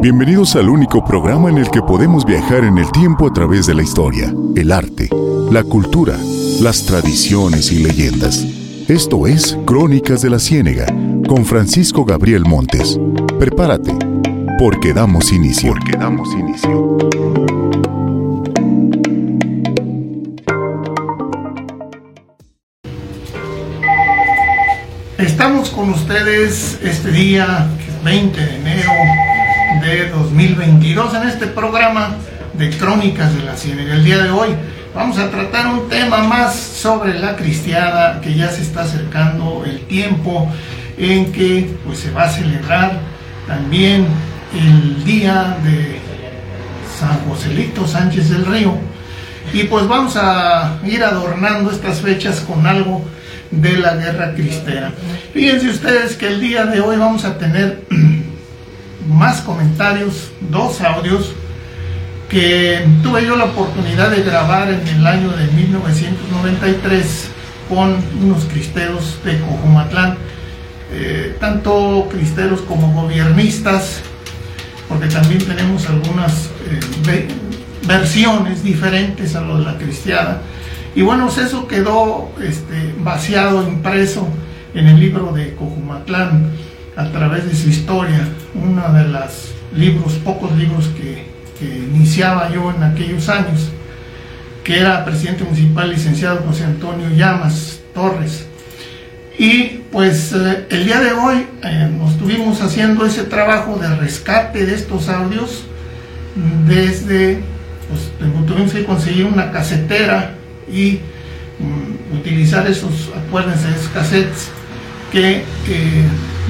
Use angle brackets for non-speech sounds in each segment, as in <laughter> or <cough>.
Bienvenidos al único programa en el que podemos viajar en el tiempo a través de la historia, el arte, la cultura, las tradiciones y leyendas. Esto es Crónicas de la Ciénega con Francisco Gabriel Montes. Prepárate, porque damos inicio. Estamos con ustedes este día, 20 de enero de 2022, en este programa de Crónicas de la Ciénaga. El día de hoy vamos a tratar un tema más sobre la cristiada, que ya se está acercando el tiempo en que pues, se va a celebrar también el día de San Joselito Sánchez del Río. Y pues vamos a ir adornando estas fechas con algo de la guerra cristera. Fíjense ustedes que el día de hoy vamos a tener <clears throat> más comentarios, dos audios que tuve yo la oportunidad de grabar en el año de 1993 con unos cristeros de Cojumatlán, eh, tanto cristeros como gobiernistas, porque también tenemos algunas eh, versiones diferentes a lo de la cristiada. Y bueno, pues eso quedó este, vaciado, impreso en el libro de Cojumatlán a través de su historia, uno de los libros, pocos libros que, iniciaba yo en aquellos años, que era presidente municipal licenciado José Antonio Llamas Torres. Y pues eh, el día de hoy eh, nos estuvimos haciendo ese trabajo de rescate de estos audios desde, pues tuvimos que conseguir una casetera y mm, utilizar esos, acuérdense, esos cassettes que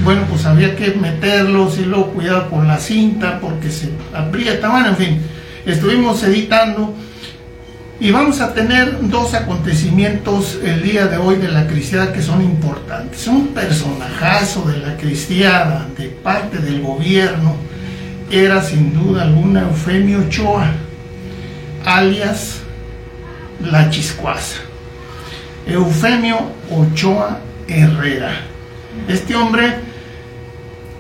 bueno, pues había que meterlos y luego cuidado con la cinta porque se aprieta, bueno, en fin, estuvimos editando y vamos a tener dos acontecimientos el día de hoy de la cristiada que son importantes. Un personajazo de la cristiada de parte del gobierno era sin duda alguna Eufemio Ochoa, alias La Chiscuaza. Eufemio Ochoa Herrera. Este hombre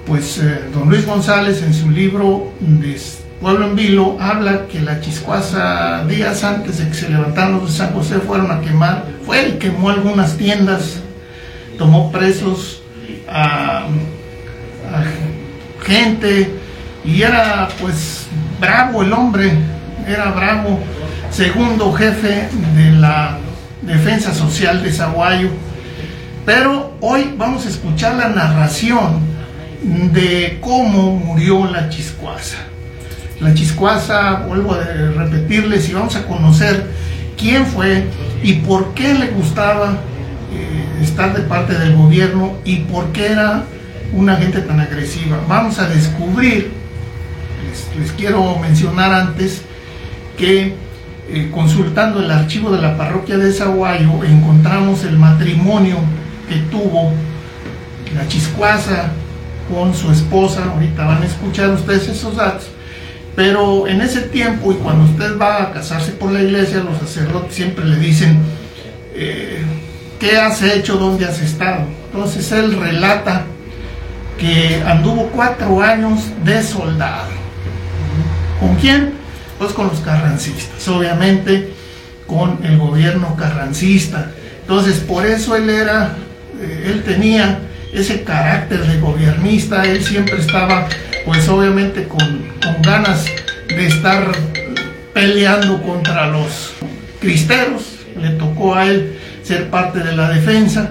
pues eh, don Luis González en su libro de Pueblo en Vilo habla que la chiscuaza días antes de que se levantaran los de San José fueron a quemar, fue y quemó algunas tiendas, tomó presos a, gente y era pues bravo el hombre, era bravo, segundo jefe de la defensa social de Zaguayo. Pero hoy vamos a escuchar la narración de cómo murió la chiscuaza. La chiscuaza, vuelvo a repetirles y vamos a conocer quién fue y por qué le gustaba eh, estar de parte del gobierno y por qué era una gente tan agresiva. Vamos a descubrir, les, quiero mencionar antes, que eh, consultando el archivo de la parroquia de Zaguayo encontramos el matrimonio que tuvo la chiscuaza con su esposa, ahorita van a escuchar ustedes esos datos, pero en ese tiempo y cuando usted va a casarse por la iglesia, los sacerdotes siempre le dicen, eh, ¿qué has hecho? ¿Dónde has estado? Entonces él relata que anduvo cuatro años de soldado. ¿Con quién? Pues con los carrancistas, obviamente con el gobierno carrancista. Entonces por eso él era, eh, él tenía ese carácter de gobernista, él siempre estaba pues obviamente con, ganas de estar peleando contra los cristeros, le tocó a él ser parte de la defensa.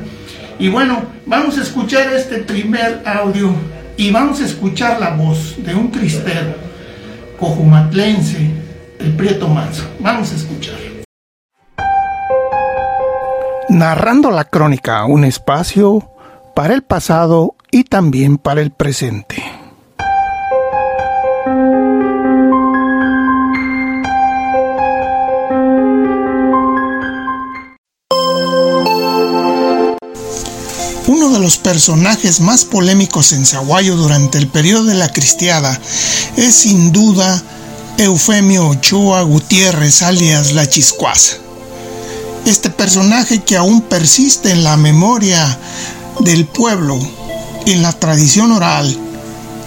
Y bueno, vamos a escuchar este primer audio y vamos a escuchar la voz de un cristero cojumatlense, el Prieto Manso. Vamos a escuchar. Narrando la crónica, un espacio para el pasado y también para el presente. Uno de los personajes más polémicos en Zaguayo durante el periodo de la cristiada es sin duda Eufemio Ochoa Gutiérrez alias La Chiscuaza. Este personaje que aún persiste en la memoria del pueblo en la tradición oral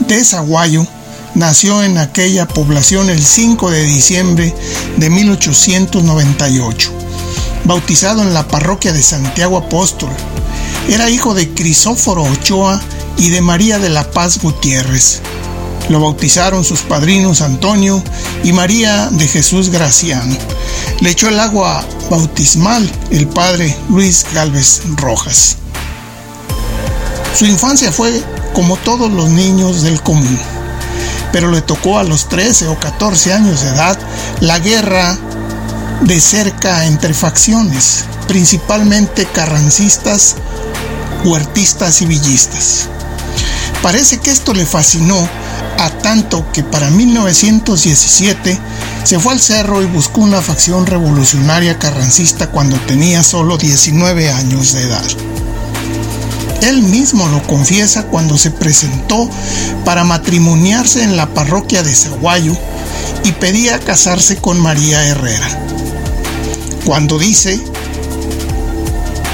de Zaguayo nació en aquella población el 5 de diciembre de 1898, bautizado en la parroquia de Santiago Apóstol. Era hijo de Crisóforo Ochoa y de María de la Paz Gutiérrez. Lo bautizaron sus padrinos Antonio y María de Jesús Graciano. Le echó el agua bautismal el padre Luis Galvez Rojas. Su infancia fue como todos los niños del común, pero le tocó a los 13 o 14 años de edad la guerra de cerca entre facciones, principalmente carrancistas, huertistas y villistas. Parece que esto le fascinó a tanto que para 1917 se fue al cerro y buscó una facción revolucionaria carrancista cuando tenía solo 19 años de edad. Él mismo lo confiesa cuando se presentó para matrimoniarse en la parroquia de Zaguayo y pedía casarse con María Herrera. Cuando dice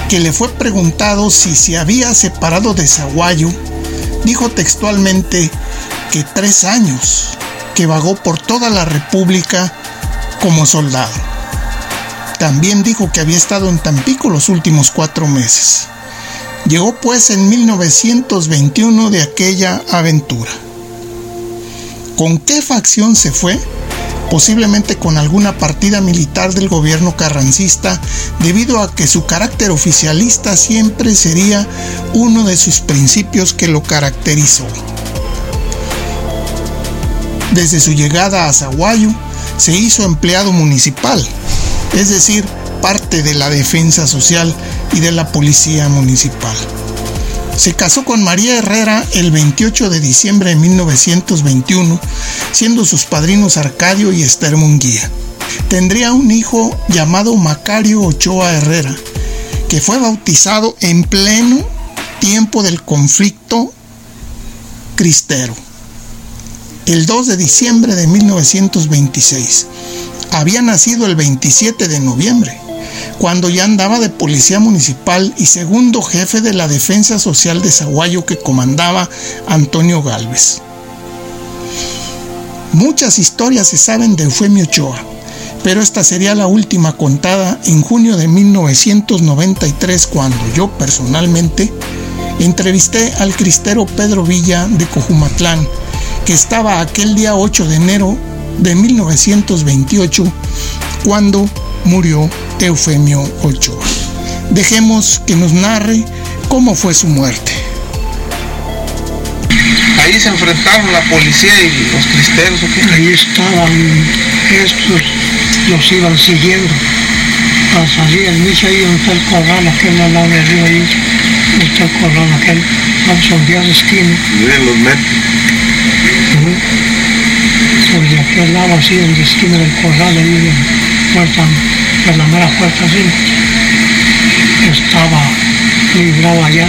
que le fue preguntado si se había separado de Zaguayo, dijo textualmente que tres años que vagó por toda la República como soldado. También dijo que había estado en Tampico los últimos cuatro meses. Llegó pues en 1921 de aquella aventura. ¿Con qué facción se fue? Posiblemente con alguna partida militar del gobierno carrancista, debido a que su carácter oficialista siempre sería uno de sus principios que lo caracterizó. Desde su llegada a Zaguayo, se hizo empleado municipal, es decir, parte de la defensa social y de la policía municipal. Se casó con María Herrera el 28 de diciembre de 1921, siendo sus padrinos Arcadio y Esther Munguía. Tendría un hijo llamado Macario Ochoa Herrera, que fue bautizado en pleno tiempo del conflicto cristero, el 2 de diciembre de 1926. Había nacido el 27 de noviembre cuando ya andaba de policía municipal y segundo jefe de la defensa social de Zaguayo que comandaba Antonio Galvez. Muchas historias se saben de Eufemio Ochoa, pero esta sería la última contada en junio de 1993 cuando yo personalmente entrevisté al cristero Pedro Villa de Cojumatlán, que estaba aquel día 8 de enero de 1928 cuando murió Eufemio Ochoa. Dejemos que nos narre cómo fue su muerte. Ahí se enfrentaron la policía y los cristeros. Ahí estaban estos, los iban siguiendo. Para salir el misa ahí donde está el corral, aquel al lado de arriba ahí, está el corral aquel, vamos a enviar la esquina. Miren los metros. Sobre aquel lado así, en la esquina del corral, ahí en por la mera puerta así, estaba librado allá,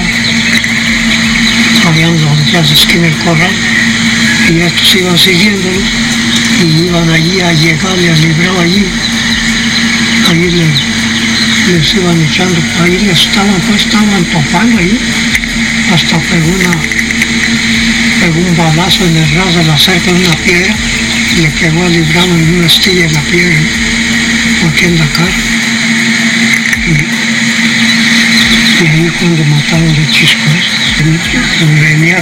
habían los días esquina del corral, y estos iban siguiéndolo, y iban allí a llegar y a librar allí, ahí les, les iban echando, ahí les estaban, pues estaban topando ahí, hasta pegó una, pegó un balazo en el ras de la cerca de una piedra, y le pegó a librado en una estilla en la piedra aquí en la cara. Y, y ahí cuando mataron a Chiscos, venía a,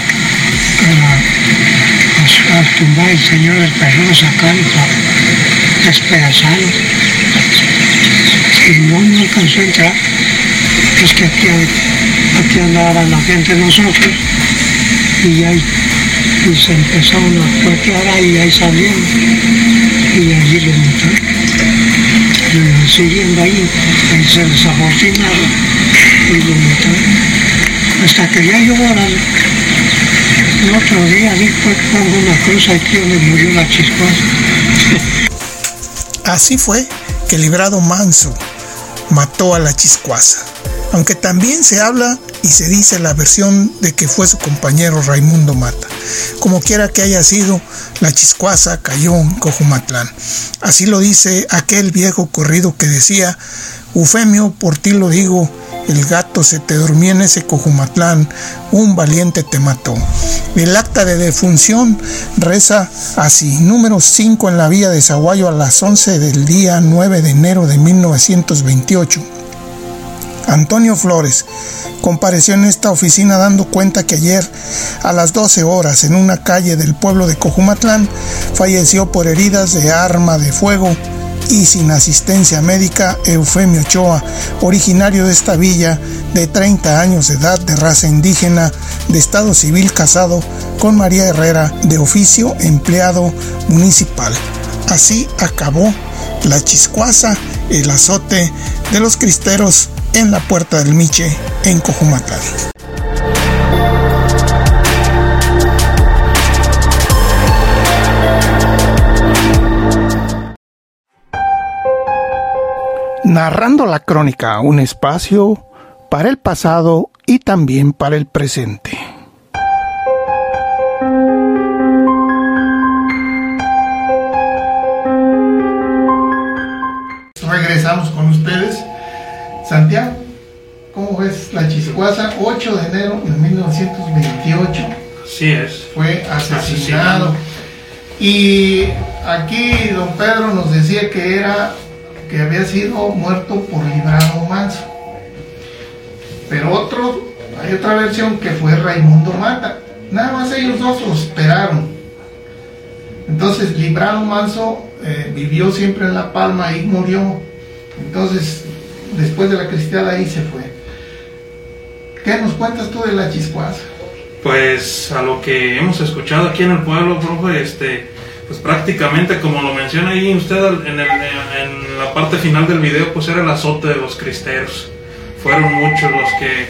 a, a, tumbar el Señor el perro, sacarlo para despedazarlo. Y no, no alcanzó a entrar. Es que aquí, aquí andaba la gente nosotros y ahí y se empezaron a cuequear y ahí salieron y allí lo mataron siguiendo ahí, ahí se desafortunaron y lo mataron. Hasta que ya llegó el otro día, después pongo una cruz aquí donde murió la chiscuaza. <laughs> Así fue que Librado Manso mató a la chiscuaza. Aunque también se habla y se dice la versión de que fue su compañero Raimundo Mata. Como quiera que haya sido, la chiscuaza cayó en Cojumatlán. Así lo dice aquel viejo corrido que decía, Eufemio, por ti lo digo, el gato se te dormía en ese cojumatlán, un valiente te mató. El acta de defunción reza así, número 5 en la vía de Zaguayo a las 11 del día 9 de enero de 1928. Antonio Flores compareció en esta oficina dando cuenta que ayer a las 12 horas en una calle del pueblo de Cojumatlán falleció por heridas de arma de fuego y sin asistencia médica Eufemio Ochoa, originario de esta villa de 30 años de edad de raza indígena de estado civil casado con María Herrera de oficio empleado municipal. Así acabó la chiscuaza, el azote de los cristeros en la puerta del Miche en Cojumatlán. narrando la crónica, un espacio para el pasado y también para el presente. Santiago, ¿cómo ves la chiscuaza? 8 de enero de 1928. Así es. Fue asesinado. Y aquí don Pedro nos decía que era que había sido muerto por Librado Manso. Pero otro, hay otra versión que fue Raimundo Mata. Nada más ellos dos lo esperaron. Entonces Librado Manso eh, vivió siempre en La Palma y murió. Entonces, después de la cristiada ahí se fue. ¿Qué nos cuentas tú de la chiscuaza? Pues a lo que hemos escuchado aquí en el pueblo, profe, este, pues prácticamente como lo menciona ahí usted en, la parte final del video, pues era el azote de los cristeros. Fueron muchos los que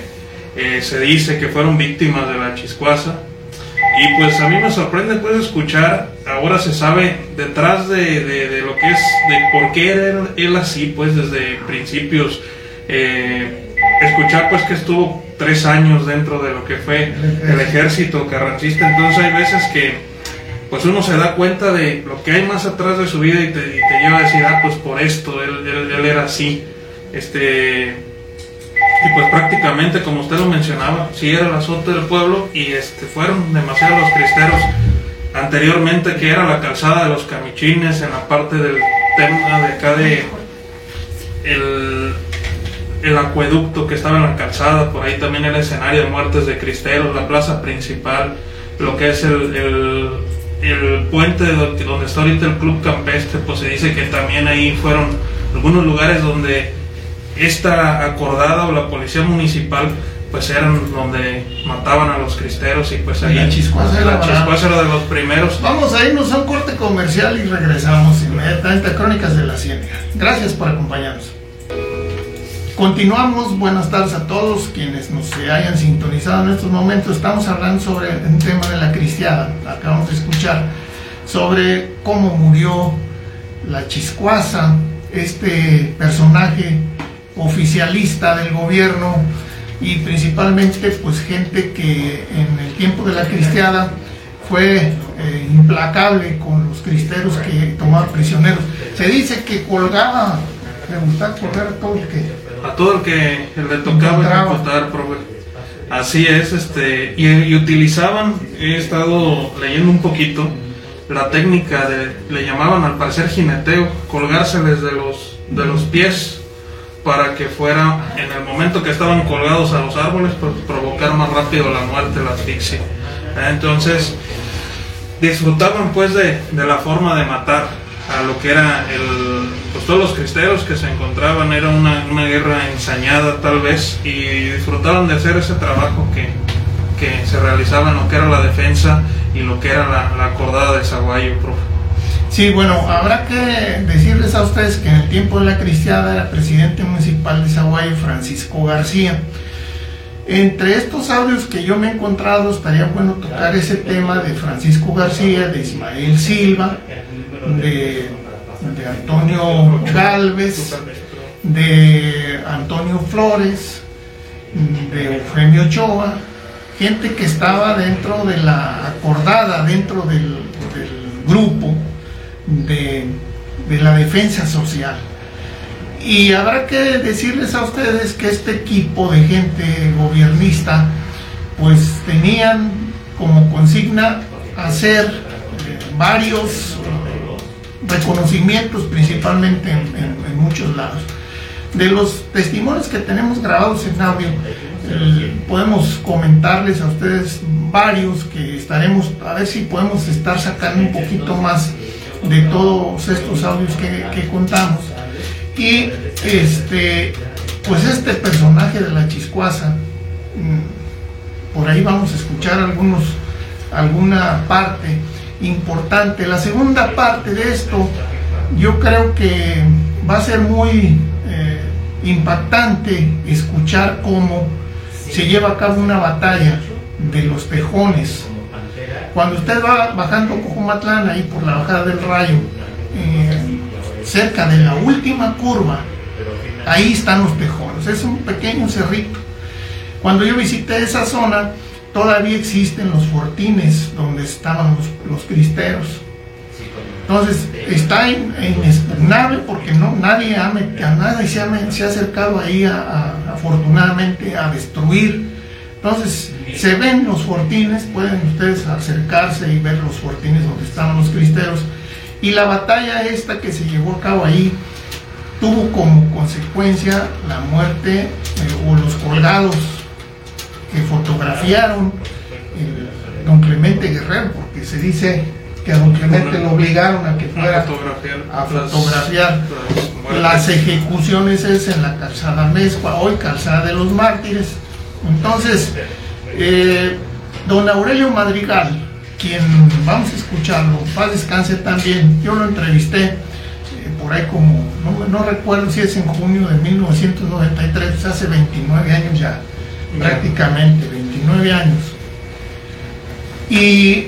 eh, se dice que fueron víctimas de la chiscuaza. Y pues a mí me sorprende pues escuchar, ahora se sabe detrás de, lo que es, de por qué era él, así, pues desde principios, eh, escuchar pues que estuvo tres años dentro de lo que fue el ejército carrancista, entonces hay veces que pues uno se da cuenta de lo que hay más atrás de su vida y te, lleva a decir, ah, pues por esto, él, él, era así. Este, y pues prácticamente, como usted lo mencionaba, sí era el azote del pueblo y este, fueron demasiados los cristeros anteriormente, que era la calzada de los camichines, en la parte del tema de acá de el, el acueducto que estaba en la calzada, por ahí también el escenario de muertes de cristeros, la plaza principal, lo que es el el puente donde está ahorita el Club Campestre, pues se dice que también ahí fueron algunos lugares donde esta acordada o la policía municipal pues eran donde mataban a los cristeros y pues ahí la chiscuaza era, era de los primeros. Vamos a irnos a un corte comercial y regresamos inmediatamente a Crónicas de la Ciénaga. Gracias por acompañarnos. Continuamos, buenas tardes a todos quienes nos hayan sintonizado en estos momentos. Estamos hablando sobre el tema de la cristiada. Acabamos de escuchar sobre cómo murió la chiscuaza, este personaje oficialista del gobierno y principalmente pues gente que en el tiempo de la cristiada fue eh, implacable con los cristeros que tomaban prisioneros. Se dice que colgaba, le gustaba colgar a todo el que a todo el que le tocaba ejecutar, Así es, este, y, utilizaban, he estado leyendo un poquito, la técnica de, le llamaban al parecer jineteo, colgárseles de los, de los pies para que fuera, en el momento que estaban colgados a los árboles, pues, provocar más rápido la muerte, la asfixia. Entonces, disfrutaban pues de, de la forma de matar a lo que era el, pues todos los cristeros que se encontraban, era una, una guerra ensañada tal vez, y disfrutaban de hacer ese trabajo que, que se realizaba en lo que era la defensa y lo que era la, la acordada de Zaguayo, profe. Sí, bueno, habrá que decirles a ustedes que en el tiempo de la cristiada era presidente municipal de Zaguayo Francisco García. Entre estos audios que yo me he encontrado estaría bueno tocar ese tema de Francisco García, de Ismael Silva, de, Antonio Galvez, de Antonio Flores de Eufemio Ochoa, gente que estaba dentro de la acordada, dentro del, grupo de, de la defensa social. Y habrá que decirles a ustedes que este equipo de gente gobernista, pues tenían como consigna hacer eh, varios reconocimientos, principalmente en, muchos lados. De los testimonios que tenemos grabados en audio, eh, podemos comentarles a ustedes varios que estaremos, a ver si podemos estar sacando un poquito más de todos estos audios que, contamos. Y este, pues este personaje de la chiscuaza, mm, por ahí vamos a escuchar algunos, alguna parte importante. La segunda parte de esto, yo creo que va a ser muy eh, impactante escuchar cómo se lleva a cabo una batalla de los tejones. Cuando usted va bajando Cojumatlán, ahí por la bajada del rayo, eh, cerca de la última curva, ahí están los tejones, es un pequeño cerrito. Cuando yo visité esa zona, todavía existen los fortines donde estaban los, cristeros. Entonces está inexpugnable porque no, nadie ha, a nadie se ha, se ha acercado ahí afortunadamente a destruir. Entonces se ven los fortines, pueden ustedes acercarse y ver los fortines donde estaban los cristeros y la batalla esta que se llevó a cabo ahí tuvo como consecuencia la muerte eh, o los colgados que fotografiaron eh, don Clemente Guerrero, porque se dice que a don Clemente lo obligaron a que fuera a fotografiar, las, ejecuciones es en la calzada Mezcua, hoy calzada de los mártires. Entonces, eh, don Aurelio Madrigal, quien vamos a escucharlo, paz descanse también, yo lo entrevisté eh, por ahí como, no, recuerdo si es en junio de 1993, hace 29 años ya, prácticamente 29 años. Y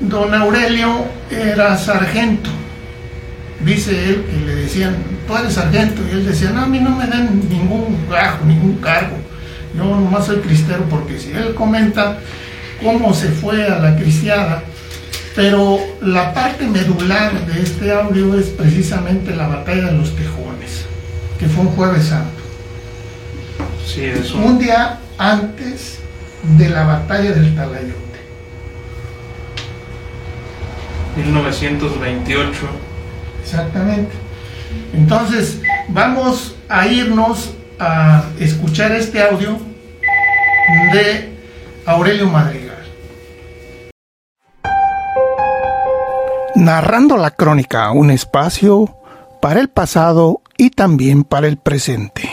don Aurelio era sargento, dice él que le decían, tú eres sargento, y él decía, no, a mí no me den ningún gajo, ningún cargo, yo nomás soy cristero, porque si él comenta cómo se fue a la cristiada, pero la parte medular de este audio es precisamente la batalla de los tejones, que fue un jueves santo. Sí, eso. Un día antes de la batalla del Talayote. 1928. Exactamente. Entonces, vamos a irnos a escuchar este audio de Aurelio Madrigal. Narrando la crónica, un espacio para el pasado y también para el presente.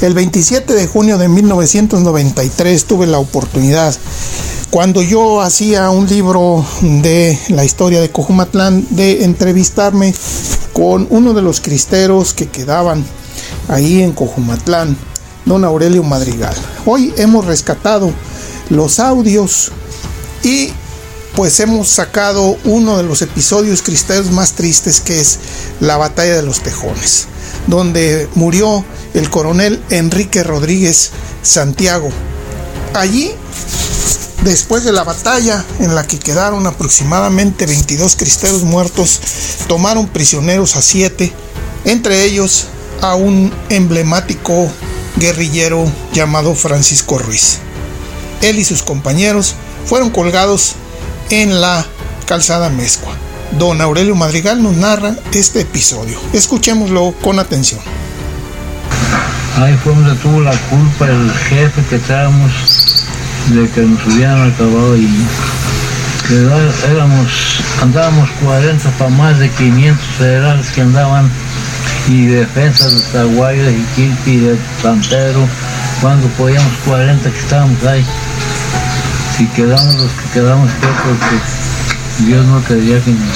El 27 de junio de 1993 tuve la oportunidad, cuando yo hacía un libro de la historia de Cojumatlán, de entrevistarme con uno de los cristeros que quedaban ahí en Cojumatlán, don Aurelio Madrigal. Hoy hemos rescatado los audios y pues hemos sacado uno de los episodios cristeros más tristes que es la batalla de los tejones, donde murió el coronel Enrique Rodríguez Santiago. Allí, después de la batalla en la que quedaron aproximadamente 22 cristeros muertos, tomaron prisioneros a siete, entre ellos a un emblemático guerrillero llamado Francisco Ruiz. Él y sus compañeros fueron colgados en la calzada Mezcua. Don Aurelio Madrigal nos narra este episodio. Escuchémoslo con atención. Ahí fue donde tuvo la culpa el jefe que estábamos de que nos hubieran acabado y éramos, andábamos 40 para más de 500 federales que andaban y defensas de Zaguayo, de Jiquilpi, de Santero, cuando podíamos 40 que estábamos ahí. Si quedamos los que quedamos fue porque Dios no quería que nos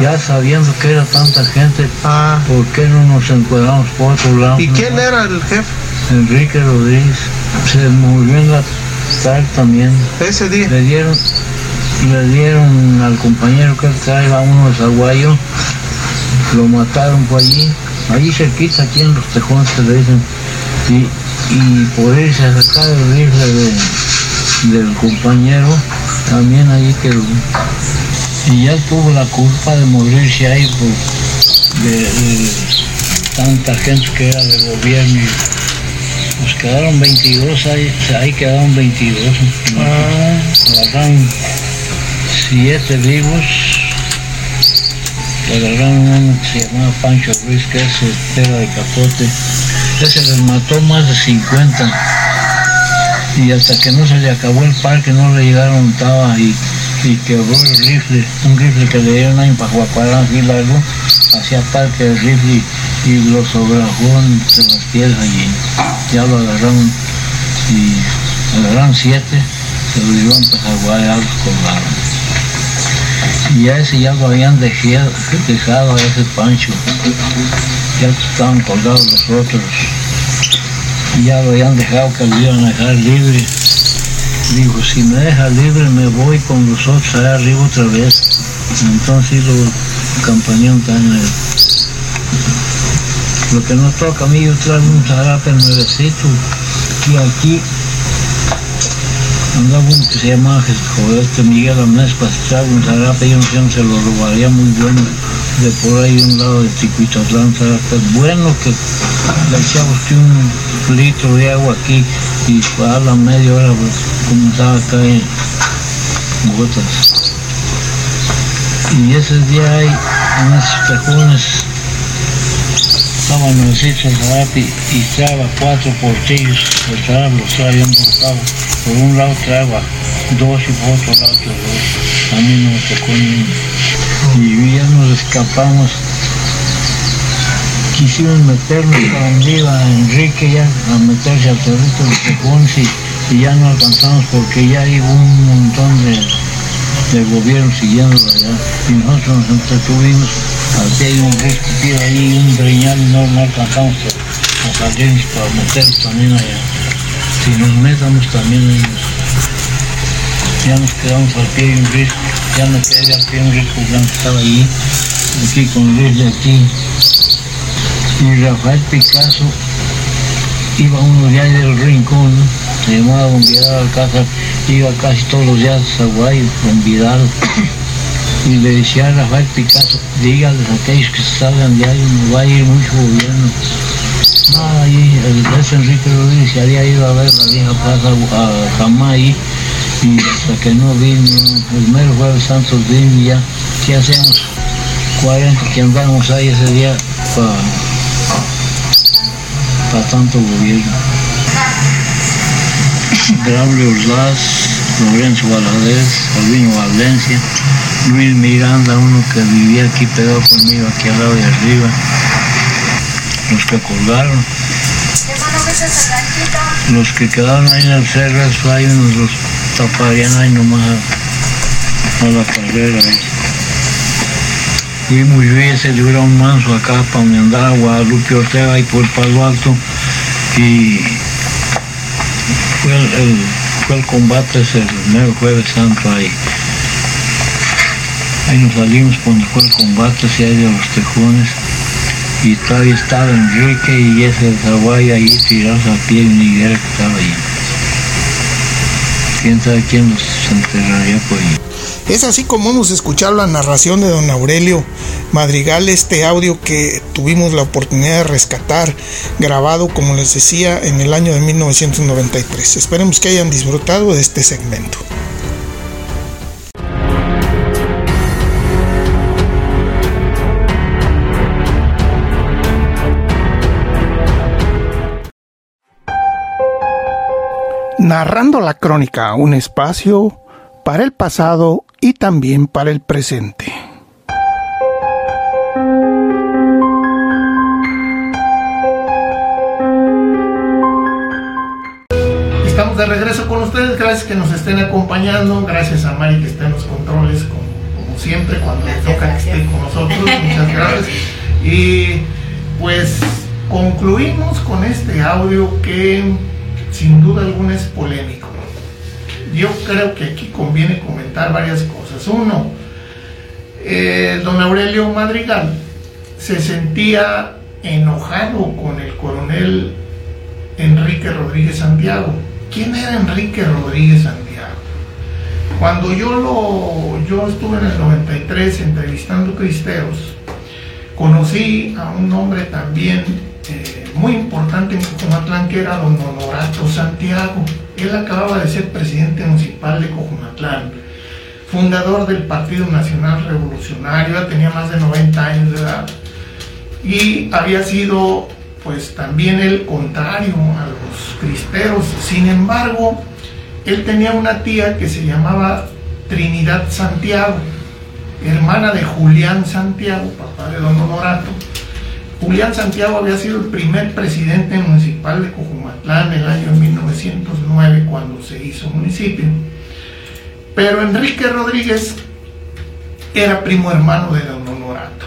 ya sabiendo que era tanta gente, ah. ¿por qué no nos encuadramos por otro lado? ¿Y quién era el jefe? Enrique Rodríguez, se murió en la tarde también. Ese día. Le dieron, le dieron al compañero que traía uno de Zaguayo, lo mataron por allí, allí cerquita, aquí en los tejones que le dicen, y, y por irse a sacar el rifle de- del compañero, también allí quedó. Y ya tuvo la culpa de morirse ahí por de, de tanta gente que era del gobierno. Pues quedaron 22, ahí, ahí quedaron 22. Agarraron 7 vivos. Agarraron uno que se llamaba Pancho Ruiz, que ese era de capote. Ese les mató más de 50 y hasta que no se le acabó el parque no le llegaron estaba y, y quebró el rifle, un rifle que le dieron ahí para Juaparán así largo, hacía parque el rifle y, y lo sobrajó entre las piedras allí. Ya lo agarraron y agarraron siete, se lo llevaron para Zaguay, ya los colgaron. Y a ese ya lo habían dejado, dejado a ese Pancho, ya estaban colgados los otros y ya lo habían dejado que lo iban a dejar libre. Dijo, si me deja libre me voy con los otros allá arriba otra vez. Entonces lo campañón tan Lo que nos toca a mí, yo traigo un zarape nuevecito y aquí andaba uno que se llamaba joder, este Miguel Amnespas, trae un zarape, yo no sé dónde se lo robaría muy bueno, de por ahí un lado de Ticuitatlán, zarape bueno que le echamos un litro de agua aquí y para la media hora pues, comenzaba a caer gotas. Y ese día hay en esos cajones estaba nuevecito el zarape y traba cuatro portillos, los trabas los traía embrocados. Por un lado traba dos y por otro lado dos. A mí no me tocó ni uno. Y ya nos escapamos. Quisieron meternos para donde iba Enrique ya a meterse al territorio de Tejones y, ya no alcanzamos porque ya iba un montón de, de gobierno siguiéndolo allá. Y nosotros nos entretuvimos. Aquí hay un risco ahí un breñal y no, alcanzamos a, salirnos para meternos también allá. Si nos metamos también ya nos quedamos al pie de un risco ya me quedé de un risco que estaba allí aquí con Luis de aquí y Rafael Picasso iba uno ahí del rincón, se llamaba Don Vidal Alcázar, iba casi todos los días a Zaguay, Don Vidal, y le decía a Rafael Picasso, dígales a aquellos que salgan de ahí, no va a ir mucho gobierno. Ah, ahí el Enrique Rodríguez se había ido a ver la vieja plaza a Jamay y hasta que no vino, el mero jueves santos vino y ya, ¿qué hacemos? 40 que andamos ahí ese día para para tanto gobierno. Braulio Urlaz, Lorenzo Valadez, Albino Valencia, Luis Miranda, uno que vivía aquí pegado conmigo, aquí al lado de arriba, los que colgaron, los que quedaron ahí en cerro, eso hay unos los taparían ahí nomás a la carrera. Y muy bien se un manso acá para donde andaba Guadalupe Ortega y por Palo Alto y fue el, el- fue el combate ese el mero jueves santo ahí. Ahí nos salimos cuando fue el combate hacia de los tejones y todavía estaba Enrique y ese Zaguay ahí tirados a pie una higuera que estaba ahí. Quién sabe quién enterraría por ahí. Es así como hemos escuchado la narración de don Aurelio Madrigal, este audio que tuvimos la oportunidad de rescatar, grabado, como les decía, en el año de 1993. Esperemos que hayan disfrutado de este segmento. Narrando la crónica, un espacio para el pasado y también para el presente. Estamos de regreso con ustedes, gracias que nos estén acompañando, gracias a Mari que está en los controles como, como siempre cuando le toca que esté con nosotros, muchas <laughs> gracias. Y pues concluimos con este audio que sin duda alguna es polémico. Yo creo que aquí conviene comentar varias cosas. Uno, eh, don Aurelio Madrigal se sentía enojado con el coronel Enrique Rodríguez Santiago. ¿Quién era Enrique Rodríguez Santiago? Cuando yo, lo, yo estuve en el 93 entrevistando cristeros, conocí a un hombre también muy importante en Cojumatlán que era don Honorato Santiago. Él acababa de ser presidente municipal de Cojumatlán, fundador del Partido Nacional Revolucionario, ya tenía más de 90 años de edad y había sido pues también el contrario a los cristeros. Sin embargo, él tenía una tía que se llamaba Trinidad Santiago, hermana de Julián Santiago, papá de don Honorato. Julián Santiago había sido el primer presidente municipal de Cojumatlán en el año 1909 cuando se hizo municipio. Pero Enrique Rodríguez era primo hermano de don Honorato,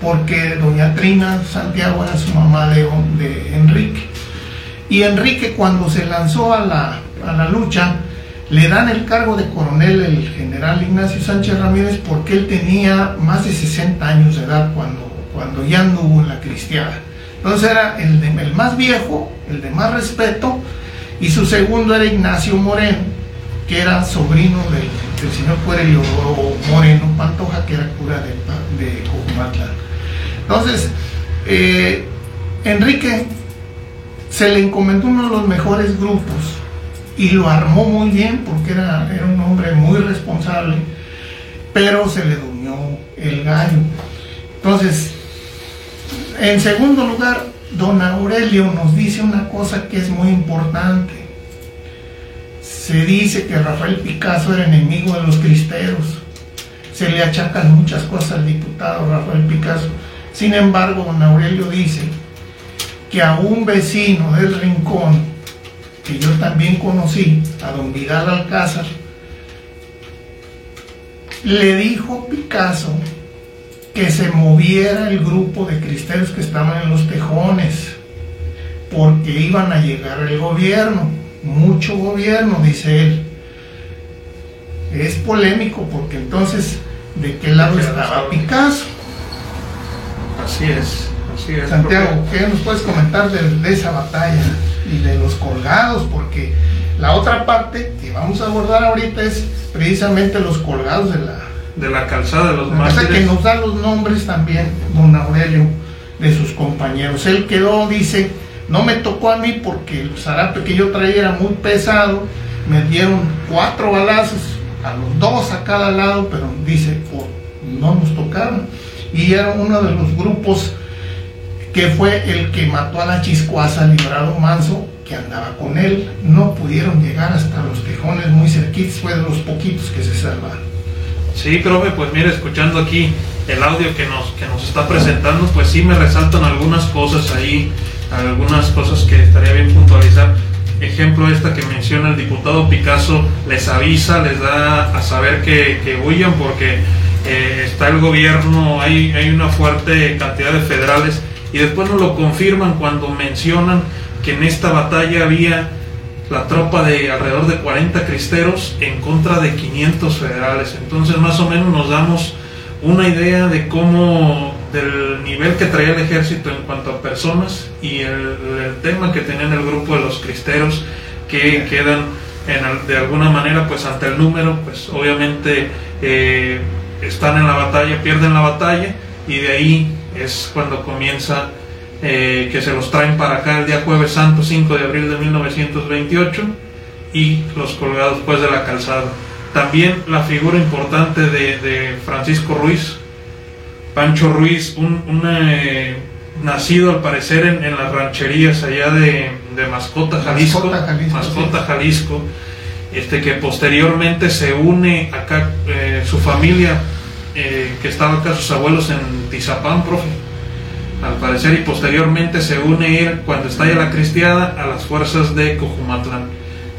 porque doña Trina Santiago era su mamá de, de Enrique. Y Enrique cuando se lanzó a la a la lucha, le dan el cargo de coronel el general Ignacio Sánchez Ramírez porque él tenía más de 60 años de edad cuando, cuando ya anduvo en la cristiana. Entonces era el, de, el más viejo, el de más respeto, y su segundo era Ignacio Moreno, que era sobrino del, señor Cuerelio Moreno Pantoja, que era cura de, de Entonces, eh, Enrique se le encomendó uno de los mejores grupos y lo armó muy bien porque era, era un hombre muy responsable, pero se le durmió el gallo. Entonces, en segundo lugar, don Aurelio nos dice una cosa que es muy importante. Se dice que Rafael Picasso era enemigo de los cristeros. Se le achacan muchas cosas al diputado Rafael Picasso. Sin embargo, don Aurelio dice que a un vecino del rincón que yo también conocí, a don Vidal Alcázar, le dijo Picasso que se moviera el grupo de cristeros que estaban en los tejones, porque iban a llegar el gobierno, mucho gobierno, dice él. Es polémico porque entonces, ¿de qué lado estaba Picasso? Así es, así es. Santiago, ¿qué nos puedes comentar de esa batalla? y de los colgados, porque la otra parte que vamos a abordar ahorita es precisamente los colgados de la, de la calzada de los mártires. que nos da los nombres también, don Aurelio, de sus compañeros. Él quedó, dice, no me tocó a mí porque el zarape que yo traía era muy pesado, me dieron cuatro balazos, a los dos a cada lado, pero dice, no nos tocaron. Y era uno de los grupos que fue el que mató a la chiscuaza Librado Manso, que andaba con él. No pudieron llegar hasta los tejones muy cerquitos, fue de los poquitos que se salvaron. Sí, profe, pues mire, escuchando aquí el audio que nos, que nos está presentando, pues sí me resaltan algunas cosas ahí, algunas cosas que estaría bien puntualizar. Ejemplo esta que menciona el diputado Picasso, les avisa, les da a saber que, que huyan porque eh, está el gobierno, hay, hay una fuerte cantidad de federales y después nos lo confirman cuando mencionan que en esta batalla había la tropa de alrededor de 40 cristeros en contra de 500 federales. Entonces más o menos nos damos una idea de cómo, del nivel que traía el ejército en cuanto a personas y el, tema que tenían el grupo de los cristeros que quedan de alguna manera pues ante el número, pues obviamente eh, están en la batalla, pierden la batalla y de ahí es cuando comienza eh, que se los traen para acá el día jueves santo 5 de abril de 1928 y los colgados pues de la calzada. También la figura importante de, Francisco Ruiz, Pancho Ruiz, un, eh, nacido al parecer en, las rancherías allá de, Mascota, Jalisco, Mascota, Jalisco, este, que posteriormente se une acá, eh, su familia que estaba acá sus abuelos en Tizapán, profe. Al parecer y posteriormente se une él cuando estalla la cristiada a las fuerzas de Cojumatlán.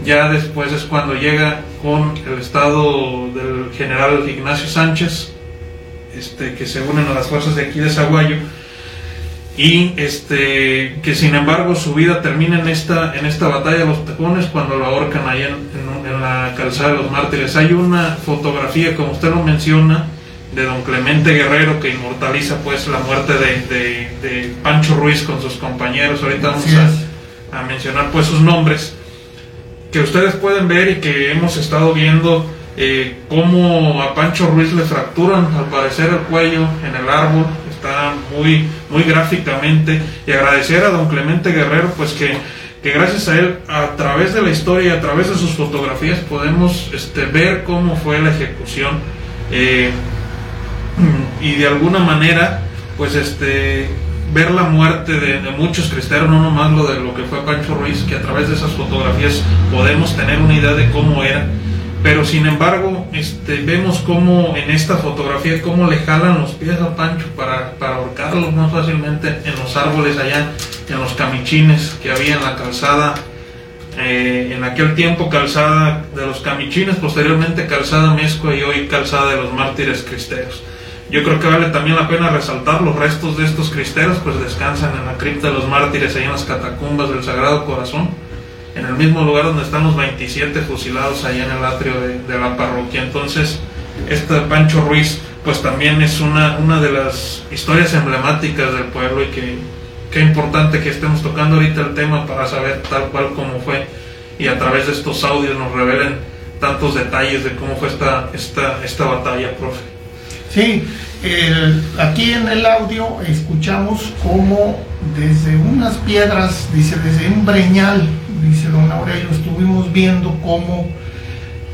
Ya después es cuando llega con el estado del general Ignacio Sánchez, este, que se unen a las fuerzas de aquí de Zaguayo. y este que sin embargo su vida termina en esta en esta batalla de los tejones cuando lo ahorcan ahí en, en, la calzada de los mártires hay una fotografía como usted lo menciona de don Clemente Guerrero que inmortaliza pues la muerte de, de, Pancho Ruiz con sus compañeros. Ahorita vamos a, a, mencionar pues sus nombres que ustedes pueden ver y que hemos estado viendo eh, cómo a Pancho Ruiz le fracturan al parecer el cuello en el árbol. Está muy, muy gráficamente. Y agradecer a don Clemente Guerrero pues que, que gracias a él a través de la historia, a través de sus fotografías podemos este, ver cómo fue la ejecución. Eh, y de alguna manera pues este ver la muerte de, muchos cristeros, no nomás lo de lo que fue Pancho Ruiz, que a través de esas fotografías podemos tener una idea de cómo era pero sin embargo, este, vemos cómo en esta fotografía, cómo le jalan los pies a Pancho para, para ahorcarlo más fácilmente en los árboles allá, en los camichines que había en la calzada, eh, en aquel tiempo calzada de los camichines, posteriormente calzada Mezcua y hoy calzada de los mártires cristeros. Yo creo que vale también la pena resaltar los restos de estos cristeros, pues descansan en la cripta de los mártires, ahí en las catacumbas del Sagrado Corazón en el mismo lugar donde están los 27 fusilados allá en el atrio de, la parroquia. Entonces, este Pancho Ruiz, pues también es una, una de las historias emblemáticas del pueblo y que qué importante que estemos tocando ahorita el tema para saber tal cual como fue y a través de estos audios nos revelen tantos detalles de cómo fue esta, esta, esta batalla, profe. Sí, aquí en el audio escuchamos cómo desde unas piedras, dice, desde un breñal dice don Aurelio, estuvimos viendo cómo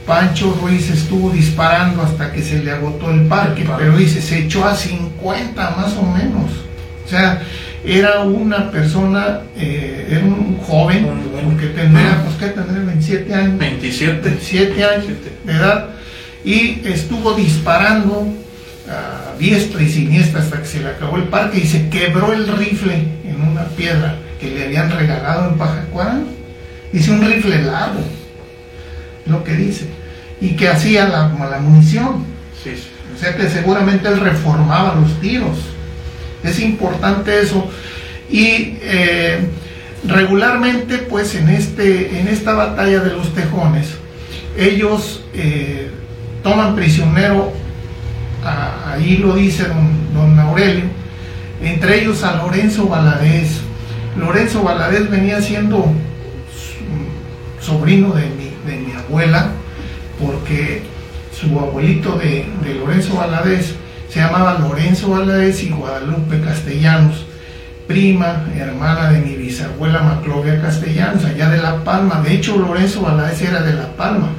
Pancho Ruiz estuvo disparando hasta que se le agotó el parque, pero dice, se echó a 50 más o menos. O sea, era una persona, eh, era un joven, que tendría, pues que tendría 27 años. 27. 27 años de edad, y estuvo disparando a diestra y siniestra hasta que se le acabó el parque y se quebró el rifle en una piedra que le habían regalado en Pajacuán Dice un rifle largo, lo que dice, y que hacía la, la munición. O sea que seguramente él reformaba los tiros. Es importante eso. Y eh, regularmente, pues en, este, en esta batalla de los tejones, ellos eh, toman prisionero, ahí lo dice don, don Aurelio, entre ellos a Lorenzo Valadez. Lorenzo Valadez venía siendo sobrino de mi, abuela, porque su abuelito de, Lorenzo Valadez se llamaba Lorenzo Valadez y Guadalupe Castellanos, prima, hermana de mi bisabuela Maclovia Castellanos, allá de La Palma. De hecho, Lorenzo Valadez era de La Palma,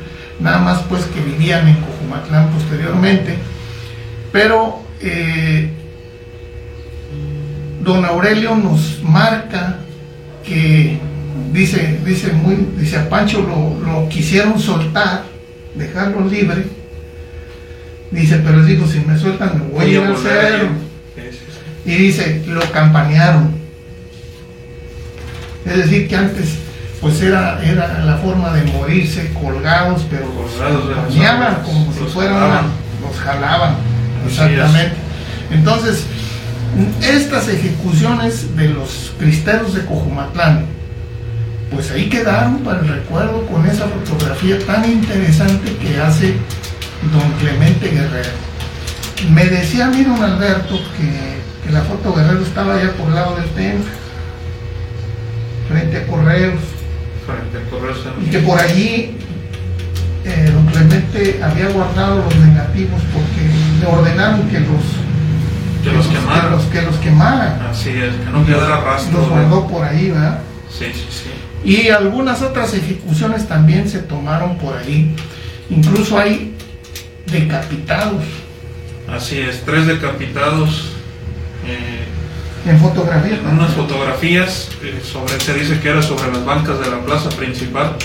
nada más pues que vivían en Cojumatlán posteriormente. Pero eh, don Aurelio nos marca que dice, dice, muy, dice a Pancho lo, quisieron soltar, dejarlo libre. Dice, pero les dijo, si me sueltan me voy a ir al. Y dice, lo campanearon. Es decir, que antes pues era, era la forma de morirse colgados, pero los como si fueran, los jalaban, exactamente. Entonces, estas ejecuciones de los cristeros de Cojumatlán, pues ahí quedaron para el recuerdo con esa fotografía tan interesante que hace don Clemente Guerrero. Me decía a mí don Alberto que, la foto Guerrero estaba allá por el lado del templo, frente a Correos. Frente a Correos Y que por allí eh, don Clemente había guardado los negativos porque le ordenaron que los que, los, quemaran. Que los, quemaran. Así es, que no quedara rastro. Los guardó por ahí, ¿verdad? Sí, sí, sí. Y algunas otras ejecuciones también se tomaron por ahí. Incluso hay decapitados. Así es, tres decapitados. Eh, en fotografías. En unas fotografías, eh, sobre, se dice que era sobre las bancas de la plaza principal.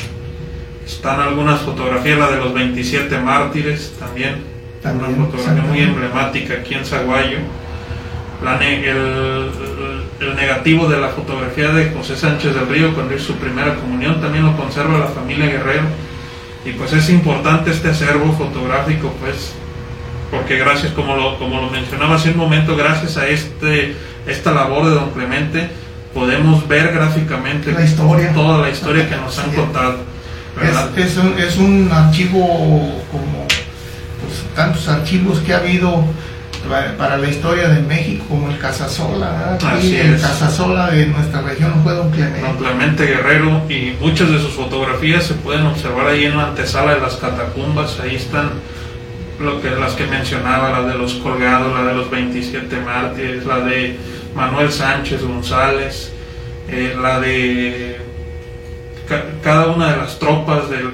Están algunas fotografías, la de los 27 mártires también. También una fotografía muy emblemática aquí en Zaguayo el, negativo de la fotografía de José Sánchez del Río cuando hizo su primera comunión también lo conserva la familia Guerrero y pues es importante este acervo fotográfico pues porque gracias como lo, como lo mencionaba hace un momento gracias a este esta labor de don Clemente, podemos ver gráficamente La historia. toda la historia que nos han contado. Es, es un, es un archivo como tantos archivos que ha habido para, la historia de México, como el Casasola. Aquí el. Casasola de nuestra región fue Don Clemente. Don Clemente Guerrero y muchas de sus fotografías se pueden observar ahí en la antesala de las catacumbas, ahí están lo que, las que mencionaba, la de los colgados, la de los 27 mártires, la de Manuel Sánchez González, eh, la de ca- cada una de las tropas del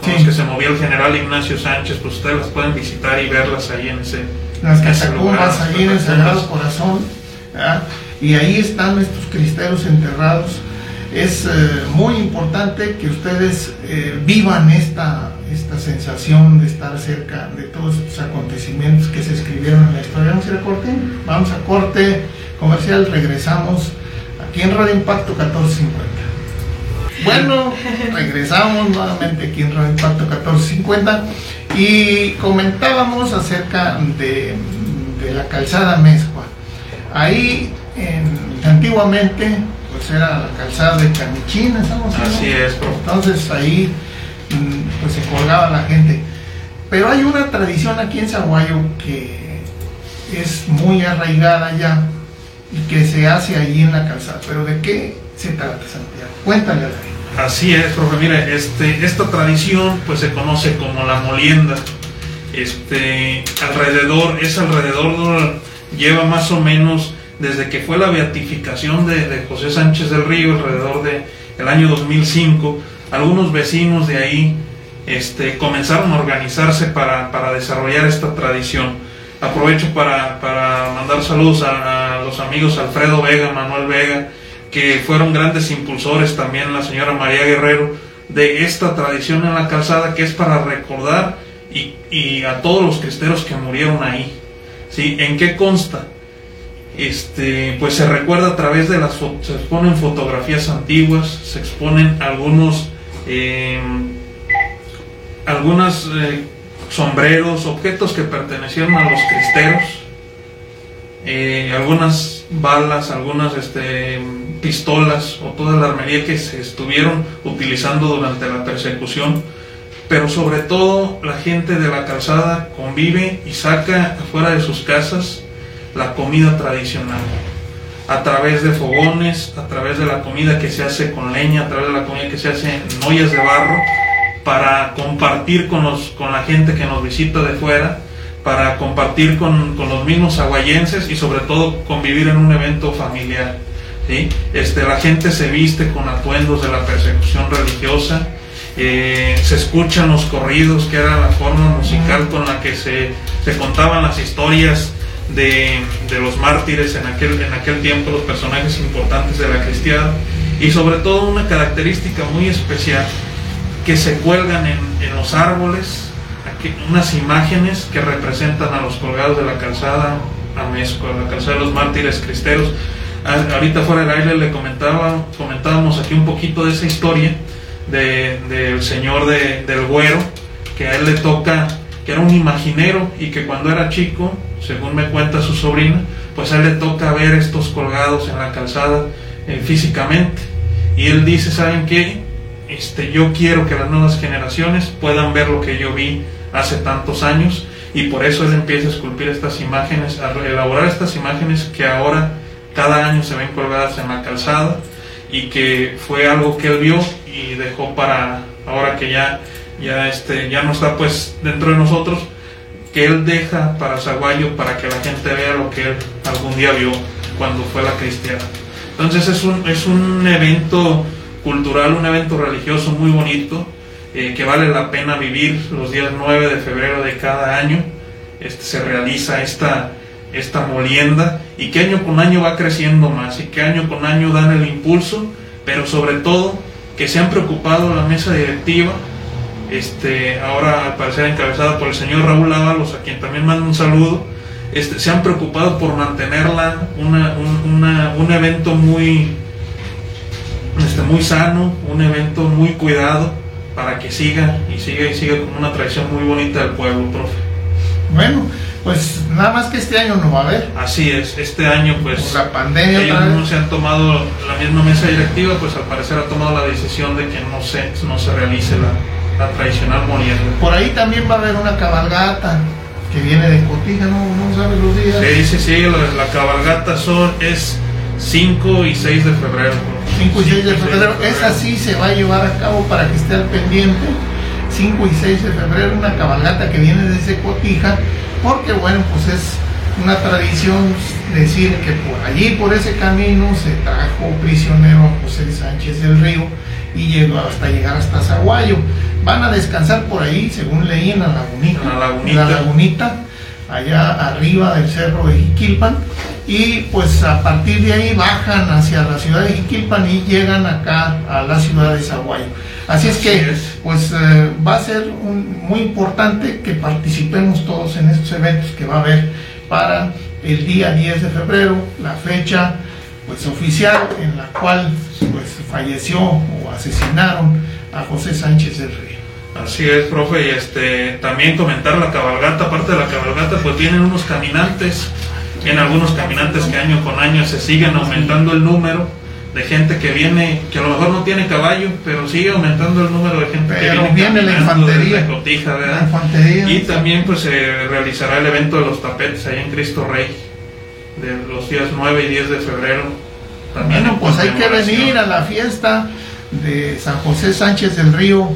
con Sí. las que se movía el general Ignacio Sánchez, pues ustedes las pueden visitar y verlas ahí en ese, las catacumbas ahí en el. Sagrado Corazón, ¿verdad? y ahí están estos cristeros enterrados. Es eh, muy importante que ustedes eh, vivan esta, esta sensación de estar cerca de todos estos acontecimientos que se escribieron en la historia. Vamos a ir a corte, vamos a corte comercial, regresamos aquí en Radio Impacto 1450. Bueno, regresamos nuevamente aquí en Radio Impacto 1450 y comentábamos acerca de, de la calzada Mezcua. Ahí en- antiguamente pues era la calzada de Camichín, estamos. Así es. Entonces ahí mm, pues se colgaba la gente. Pero hay una tradición aquí en Zaguayo que es muy arraigada ya y que se hace allí en la calzada. Pero ¿de qué a la. Así es, profe. Mire, este, esta tradición pues se conoce como la molienda. Este, alrededor, es alrededor, lleva más o menos desde que fue la beatificación de, de José Sánchez del Río, alrededor de el año 2005, algunos vecinos de ahí este, comenzaron a organizarse para, para desarrollar esta tradición. Aprovecho para, para mandar saludos a los amigos Alfredo Vega, Manuel Vega, que fueron grandes impulsores también, la señora María Guerrero, de esta tradición en la calzada que es para recordar y, y a todos los cristeros que murieron ahí. ¿Sí? ¿En qué consta? Este, pues se recuerda a través de las se exponen fotografías antiguas, se exponen algunos algunos eh, sombreros, objetos que pertenecieron a los cristeros, eh, algunas balas, algunas este, pistolas o toda la armería que se estuvieron utilizando durante la persecución, pero sobre todo la gente de la calzada convive y saca afuera de sus casas la comida tradicional. A través de fogones, a través de la comida que se hace con leña, a través de la comida que se hace en ollas de barro, para compartir con, los, con la gente que nos visita de fuera, para compartir con, con los mismos aguayenses y sobre todo convivir en un evento familiar. ¿sí? Este, la gente se viste con atuendos de la persecución religiosa, eh, se escuchan los corridos, que era la forma musical con la que se, se contaban las historias de, de los mártires en aquel, en aquel tiempo, los personajes importantes de la cristiana, y sobre todo una característica muy especial, que se cuelgan en, en los árboles, unas imágenes que representan a los colgados de la calzada a Mezco, a la calzada de los mártires cristeros. A- ahorita fuera del aire le comentaba, comentábamos aquí un poquito de esa historia de- del señor de- del güero, que a él le toca, que era un imaginero y que cuando era chico, según me cuenta su sobrina, pues a él le toca ver estos colgados en la calzada eh, físicamente. Y él dice, ¿saben qué? Este, yo quiero que las nuevas generaciones puedan ver lo que yo vi hace tantos años y por eso él empieza a esculpir estas imágenes, a elaborar estas imágenes que ahora cada año se ven colgadas en la calzada y que fue algo que él vio y dejó para ahora que ya ya este ya no está pues dentro de nosotros que él deja para Zaguayo para que la gente vea lo que él algún día vio cuando fue la cristiana. Entonces es un, es un evento cultural, un evento religioso muy bonito, eh, que vale la pena vivir los días 9 de febrero de cada año. Este, se realiza esta, esta molienda y que año con año va creciendo más y que año con año dan el impulso, pero sobre todo que se han preocupado la mesa directiva, este, ahora al parecer encabezada por el señor Raúl Ábalos, a quien también mando un saludo, este, se han preocupado por mantenerla una, un, un evento muy, este, muy sano, un evento muy cuidado para que siga y siga y siga con una tradición muy bonita del pueblo, profe. Bueno, Pues nada más que este año no va a haber. Así es, este año pues Por la pandemia ellos no se han tomado, la misma mesa directiva pues al parecer ha tomado la decisión de que no se, no se realice la, la tradicional morienda. Por ahí también va a haber una cabalgata que viene de Cotija, ¿no? ¿No sabes los días? Sí, sí, sí, la, la cabalgata son, es 5 y 6 de febrero. 5 y 6 de febrero. Esa sí se va a llevar a cabo para que esté al pendiente. 5 y 6 de febrero, una cabalgata que viene desde Cotija, porque bueno, pues es una tradición decir que por allí, por ese camino, se trajo prisionero a José Sánchez del Río y llegó hasta llegar hasta Zaguayo. Van a descansar por ahí, según leí, en la lagunita. En la lagunita. En la lagunita, allá arriba del cerro de Jiquilpan. Y pues a partir de ahí bajan hacia la ciudad de Jiquilpan y llegan acá a la ciudad de Zaguayo. Así es que pues eh, va a ser un- muy importante que participemos todos en estos eventos que va a haber para el día 10 de febrero, la fecha pues oficial en la cual pues falleció o asesinaron a José Sánchez del Río. Así es, profe, y este, también comentar la cabalgata, aparte de la cabalgata, pues vienen unos caminantes, vienen algunos caminantes que año con año se siguen aumentando el número de gente que viene, que a lo mejor no tiene caballo, pero sigue aumentando el número de gente que viene viene la infantería. Cotija, ¿verdad? La infantería. Y también pues se realizará el evento de los tapetes ahí en Cristo Rey, de los días 9 y 10 de febrero. También Bueno, pues hay que venir a la fiesta de San José Sánchez del Río,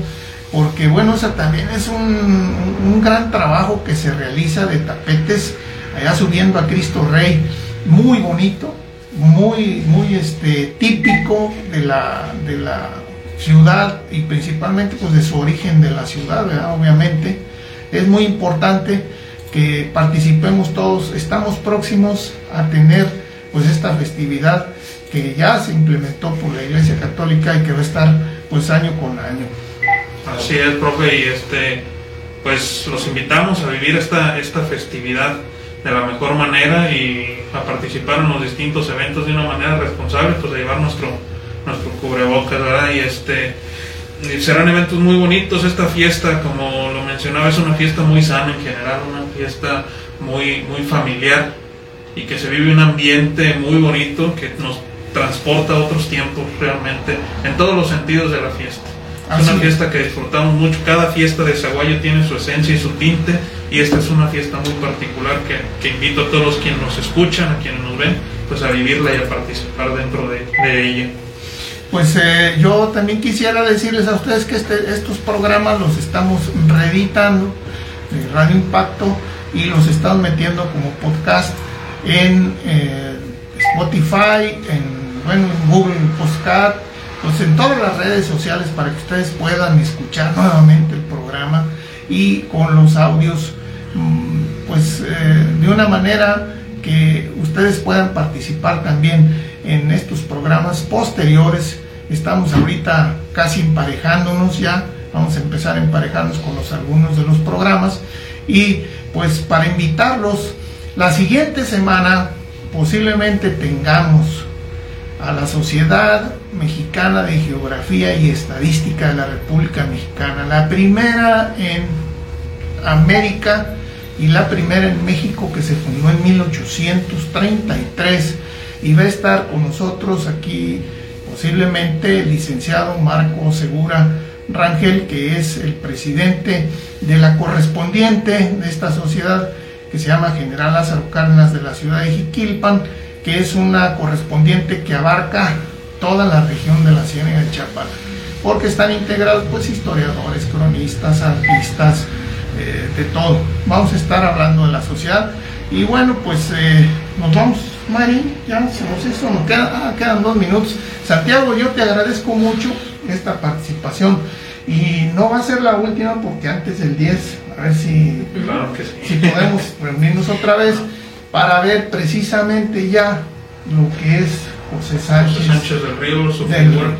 porque bueno, esa también es un, un gran trabajo que se realiza de tapetes allá subiendo a Cristo Rey, muy bonito, muy, muy este, típico de la, de la ciudad y principalmente pues de su origen de la ciudad, obviamente. Es muy importante que participemos todos, estamos próximos a tener pues esta festividad que ya se implementó por la Iglesia Católica y que va a estar pues año con año. Así es, profe, y este, pues los invitamos a vivir esta, esta festividad de la mejor manera y a participar en los distintos eventos de una manera responsable, pues a llevar nuestro, nuestro cubrebocas, ¿verdad? Y este, serán eventos muy bonitos. Esta fiesta, como lo mencionaba, es una fiesta muy sana en general, una fiesta muy, muy familiar y que se vive un ambiente muy bonito que nos transporta a otros tiempos realmente, en todos los sentidos de la fiesta. Es una es. fiesta que disfrutamos mucho. Cada fiesta de Zaguayo tiene su esencia y su tinte. Y esta es una fiesta muy particular que, que invito a todos los quienes nos escuchan, a quienes nos ven, pues a vivirla y a participar dentro de, de ella. Pues eh, yo también quisiera decirles a ustedes que este- estos programas los estamos reeditando de Radio Impacto y los estamos metiendo como podcast en eh, Spotify, en, bueno, en Google Podcast, pues en todas las redes sociales para que ustedes puedan escuchar nuevamente el programa y con los audios, mm, pues eh, de una manera que ustedes puedan participar también en estos programas posteriores. Estamos ahorita casi emparejándonos ya, vamos a empezar a emparejarnos con los algunos de los programas y pues para invitarlos, la siguiente semana posiblemente tengamos a la Sociedad Mexicana de Geografía y Estadística de la República Mexicana, la primera en América y la primera en México que se fundó en 1833 y va a estar con nosotros aquí posiblemente el licenciado Marco Segura Rangel, que es el presidente de la correspondiente de esta sociedad que se llama General Lázaro de la ciudad de Jiquilpan, que es una correspondiente que abarca toda la región de la Ciénaga de Chapala, porque están integrados pues historiadores, cronistas, artistas, eh, de todo. Vamos a estar hablando de la sociedad y bueno, pues eh, nos vamos, Mari, ya se nos hizo, nos queda- ah, quedan dos minutos. Santiago, yo te agradezco mucho esta participación y no va a ser la última porque antes del 10, a ver si Claro que sí. si podemos reunirnos otra vez para ver precisamente ya lo que es José Sánchez. José Sánchez del Río, su Del- figura.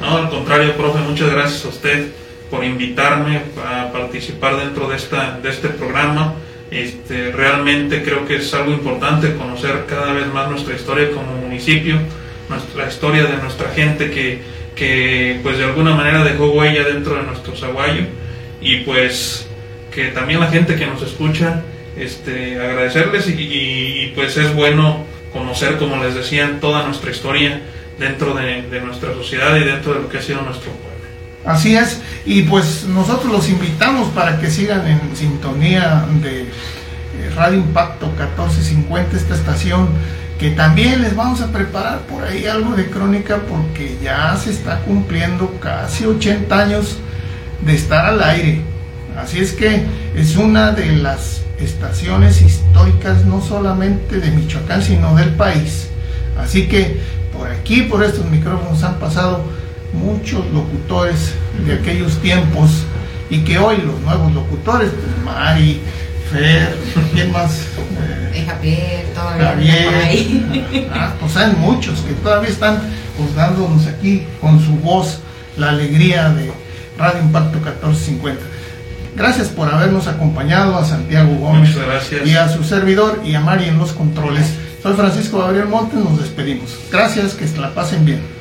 No, al contrario, profe, muchas gracias a usted por invitarme a participar dentro de, esta, de este programa. Este, realmente creo que es algo importante conocer cada vez más nuestra historia como municipio, nuestra historia de nuestra gente que, que pues de alguna manera dejó huella dentro de nuestro Zaguayo y pues que también la gente que nos escucha este, agradecerles y, pues es bueno conocer, como les decía, toda nuestra historia dentro de, de nuestra sociedad y dentro de lo que ha sido nuestro pueblo. Así es, y pues nosotros los invitamos para que sigan en sintonía de eh, Radio Impacto 1450, esta estación, que también les vamos a preparar por ahí algo de crónica porque ya se está cumpliendo casi 80 años de estar al aire. Así es que es una de las estaciones históricas no solamente de Michoacán, sino del país. Así que por aquí, por estos micrófonos han pasado muchos locutores de aquellos tiempos y que hoy los nuevos locutores, pues Mari, Fer, ¿quién más? Eh, Javier, todavía Javier, ahí. <laughs> ah, pues hay muchos que todavía están pues, dándonos aquí con su voz la alegría de Radio Impacto 1450. Gracias por habernos acompañado a Santiago Gómez y a su servidor y a Mari en los controles. Soy Francisco Gabriel Montes, nos despedimos. Gracias, que se la pasen bien.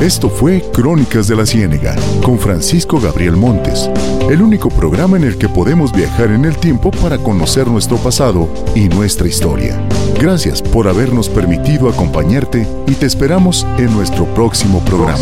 Esto fue Crónicas de la Ciénega con Francisco Gabriel Montes, el único programa en el que podemos viajar en el tiempo para conocer nuestro pasado y nuestra historia. Gracias por habernos permitido acompañarte y te esperamos en nuestro próximo programa.